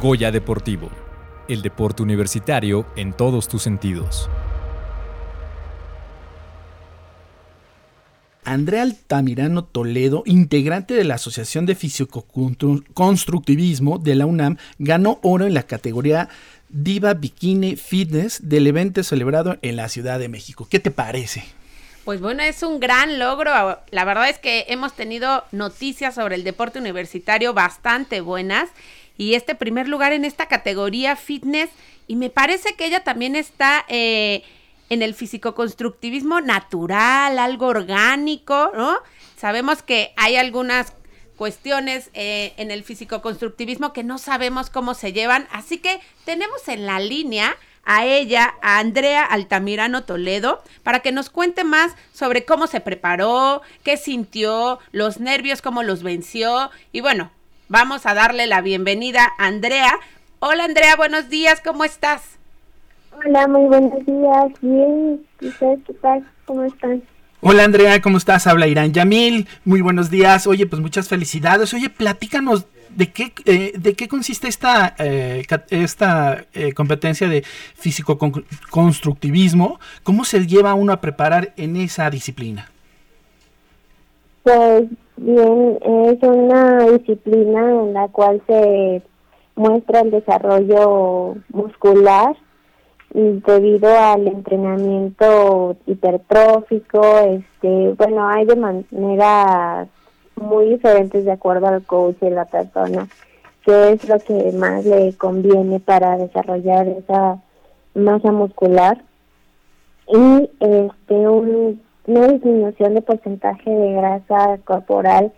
Goya Deportivo, el deporte universitario en todos tus sentidos. Andrea Altamirano Toledo, integrante de la Asociación de Físico-Constructivismo de la UNAM, ganó oro en la categoría Diva Bikini Fitness del evento celebrado en la Ciudad de México. ¿Qué te parece? Pues bueno, es un gran logro. La verdad es que hemos tenido noticias sobre el deporte universitario bastante buenas y este primer lugar en esta categoría fitness y me parece que ella también está eh, en el físico-constructivismo natural, algo orgánico, ¿no? Sabemos que hay algunas cuestiones eh, en el físico-constructivismo que no sabemos cómo se llevan, así que tenemos en la línea a ella, a Andrea Altamirano Toledo, para que nos cuente más sobre cómo se preparó, qué sintió, los nervios, cómo los venció. Y bueno, vamos a darle la bienvenida a Andrea. Hola Andrea, buenos días, ¿cómo estás? Hola, muy buenos días. Bien, ¿ustedes qué tal? ¿Cómo están? Hola Andrea, ¿cómo estás? Habla Irán Yamil. Muy buenos días. Oye, pues muchas felicidades. Oye, platícanos ¿De qué, eh, ¿De qué consiste esta, eh, esta eh, competencia de físico-constructivismo? ¿Cómo se lleva uno a preparar en esa disciplina? Pues bien, es una disciplina en la cual se muestra el desarrollo muscular y debido al entrenamiento hipertrófico, este, bueno, hay de manera muy diferentes de acuerdo al coach y la persona, qué es lo que más le conviene para desarrollar esa masa muscular. Y este una disminución de porcentaje de grasa corporal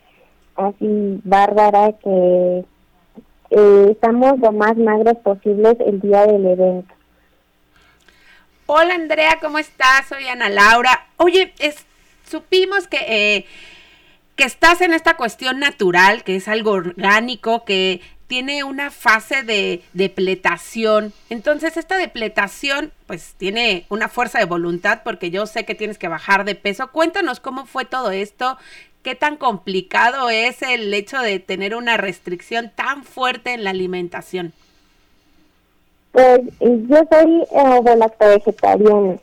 así bárbara que eh, estamos lo más magros posibles el día del evento. Hola Andrea, ¿cómo estás? Soy Ana Laura. Oye, es, supimos que eh, que estás en esta cuestión natural, que es algo orgánico, que tiene una fase de depletación. Entonces, esta depletación, pues tiene una fuerza de voluntad, porque yo sé que tienes que bajar de peso. Cuéntanos cómo fue todo esto, qué tan complicado es el hecho de tener una restricción tan fuerte en la alimentación. Pues yo soy eh, vegetariana.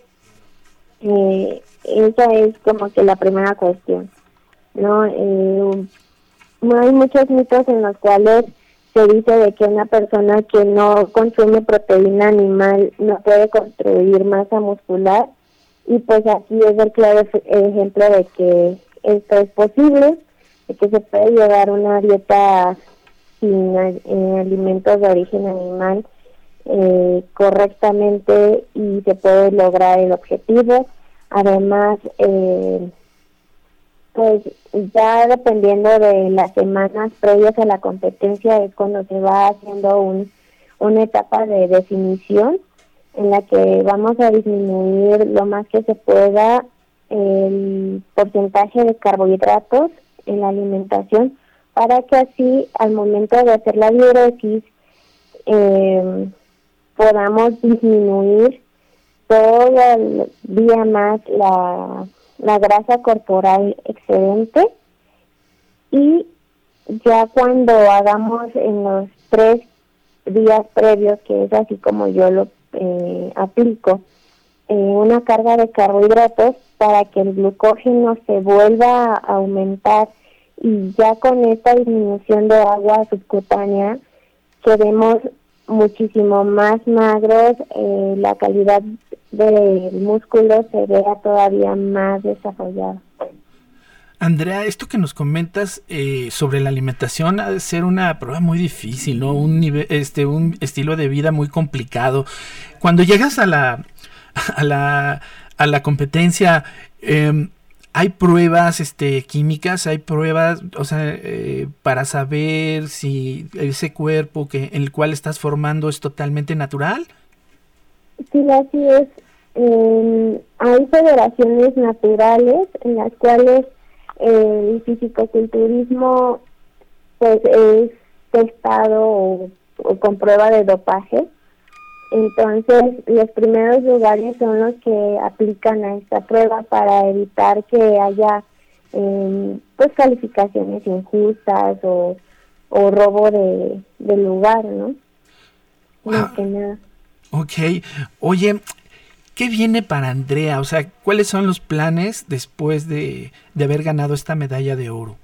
Eh, esa es como que la primera cuestión. ¿no? Eh, hay muchos mitos en los cuales se dice de que una persona que no consume proteína animal no puede construir masa muscular y pues aquí es el claro ejemplo de que esto es posible, de que se puede llevar una dieta sin eh, alimentos de origen animal eh, correctamente y se puede lograr el objetivo. Además, eh, pues ya dependiendo de las semanas previas a la competencia es cuando se va haciendo un, una etapa de definición en la que vamos a disminuir lo más que se pueda el porcentaje de carbohidratos en la alimentación para que así al momento de hacer la diuresis eh, podamos disminuir todo el día más la la grasa corporal excedente y ya cuando hagamos en los tres días previos, que es así como yo lo eh, aplico, eh, una carga de carbohidratos para que el glucógeno se vuelva a aumentar y ya con esta disminución de agua subcutánea quedemos muchísimo más magros, eh, la calidad del músculo se vea todavía más desarrollado. Andrea, esto que nos comentas eh, sobre la alimentación ha de ser una prueba muy difícil, ¿no? Un nivel, este, un estilo de vida muy complicado. Cuando llegas a la, a la, a la competencia, eh, hay pruebas este, químicas, hay pruebas, o sea, eh, para saber si ese cuerpo que en el cual estás formando es totalmente natural. Sí, así es. hay federaciones naturales en las cuales el fisicoculturismo pues es testado con prueba de dopaje entonces, los primeros lugares son los que aplican a esta prueba para evitar que haya eh, pues calificaciones injustas o, o robo de, lugar, ¿no? más que nada. Ok, oye, ¿qué viene para Andrea? O sea, ¿cuáles son los planes después de, de haber ganado esta medalla de oro?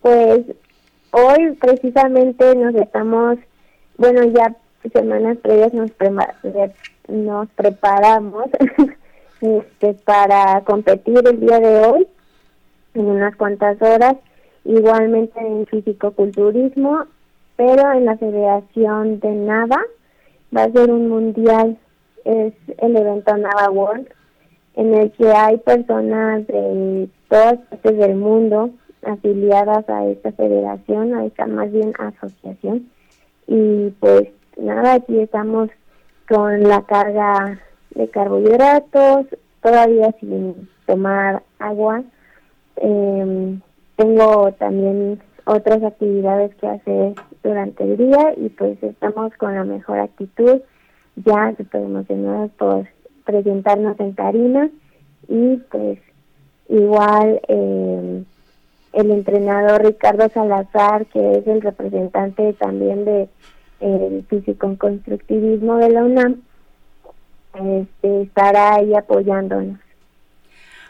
Pues hoy precisamente nos estamos, bueno, ya semanas previas nos, nos preparamos este, para competir el día de hoy en unas cuantas horas, igualmente en físico-culturismo, pero en la Federación de Nava va a ser un mundial, es el evento Nava World, en el que hay personas de todas partes del mundo afiliadas a esta federación, a esta más bien asociación. Y pues nada, aquí estamos con la carga de carbohidratos, todavía sin tomar agua. Eh, tengo también otras actividades que hacer durante el día y pues estamos con la mejor actitud, ya súper emocionados por presentarnos en tarima y pues igual eh, el entrenador Ricardo Salazar, que es el representante también de el físico constructivismo de la UNAM, este, estará ahí apoyándonos.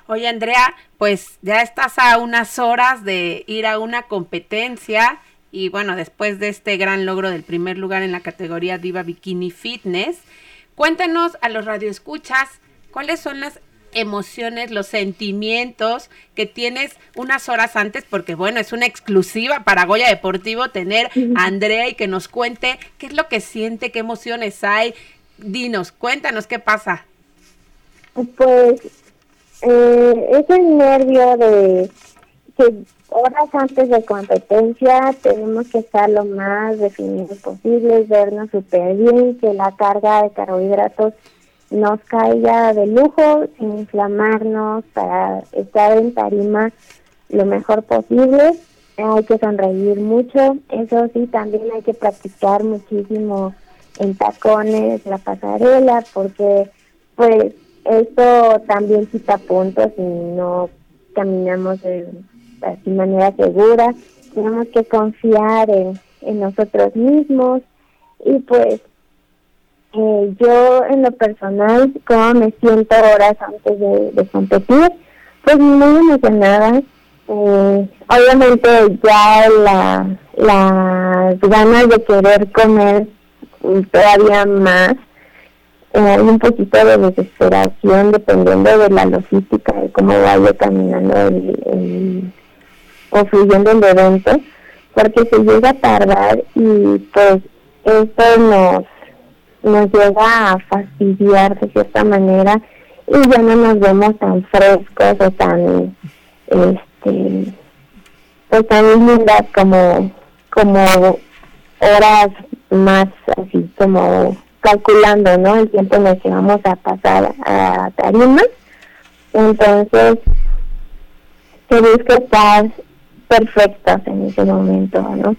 Oye, Andrea, pues ya estás a unas horas de ir a una competencia y bueno, después de este gran logro del primer lugar en la categoría Diva Bikini Fitness, cuéntanos a los radioescuchas cuáles son las emociones, los sentimientos que tienes unas horas antes, porque bueno, es una exclusiva para Goya Deportivo tener a Andrea y que nos cuente qué es lo que siente, qué emociones hay. Dinos, cuéntanos qué pasa. Pues eh, es el nervio de que horas antes de competencia tenemos que estar lo más definidos posible, vernos súper bien, que la carga de carbohidratos nos caiga de lujo, sin inflamarnos, para estar en tarima lo mejor posible. Hay que sonreír mucho, eso sí, también hay que practicar muchísimo en tacones, la pasarela, porque pues esto también quita puntos y no caminamos de, de manera segura. Tenemos que confiar en, en nosotros mismos y pues eh, yo en lo personal, como me siento horas antes de, competir, pues muy emocionada. Eh, obviamente ya la, las ganas de querer comer todavía más, eh, hay un poquito de desesperación dependiendo de la logística, de cómo vaya caminando el, el, o fluyendo el evento, porque se llega a tardar y pues esto nos nos llega a fastidiar de cierta manera y ya no nos vemos tan frescos o tan este pues tan lindas como como horas más así como calculando no el tiempo en el que vamos a pasar a tarima. Entonces se busca estar perfectos en ese momento no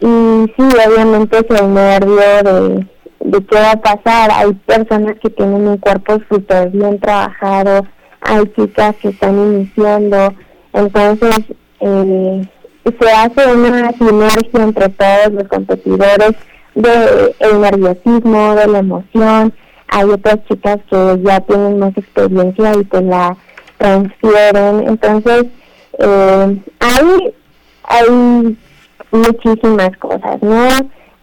y sí obviamente es el nervio de de qué va a pasar. Hay personas que tienen un cuerpo súper bien trabajado, hay chicas que están iniciando, entonces eh, se hace una sinergia entre todos los competidores del el nerviosismo, de la emoción. Hay otras chicas que ya tienen más experiencia y te la transfieren. Entonces, eh, hay, hay muchísimas cosas, ¿no?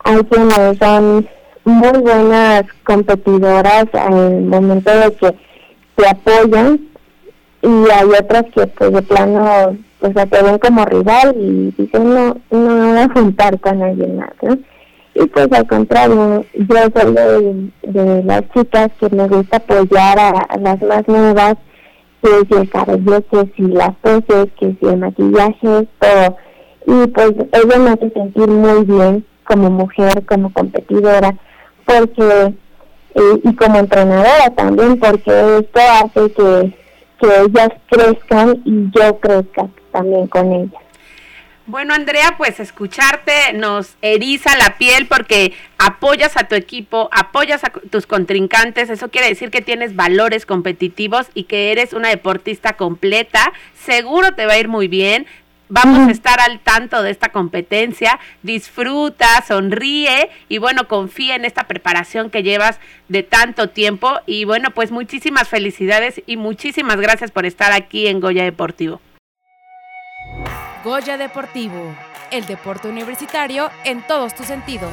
Hay quienes son muy buenas competidoras el momento de que te apoyan y hay otras que pues de plano pues te ven como rival y dicen no, no voy a juntar con alguien más. Y pues al contrario, yo soy de, las chicas que me gusta apoyar a, las más nuevas, que si el cabello, que si las poses, que si el maquillaje, todo. Y pues eso me hace sentir muy bien como mujer, como competidora porque eh, y como entrenadora también porque esto hace que, que ellas crezcan y yo crezca también con ellas. Bueno, Andrea, pues escucharte nos eriza la piel porque apoyas a tu equipo, apoyas a tus contrincantes, eso quiere decir que tienes valores competitivos y que eres una deportista completa, seguro te va a ir muy bien, vamos a estar al tanto de esta competencia. Disfruta, sonríe y bueno, confía en esta preparación que llevas de tanto tiempo. Y bueno, pues muchísimas felicidades y muchísimas gracias por estar aquí en Goya Deportivo. Goya Deportivo, el deporte universitario en todos tus sentidos.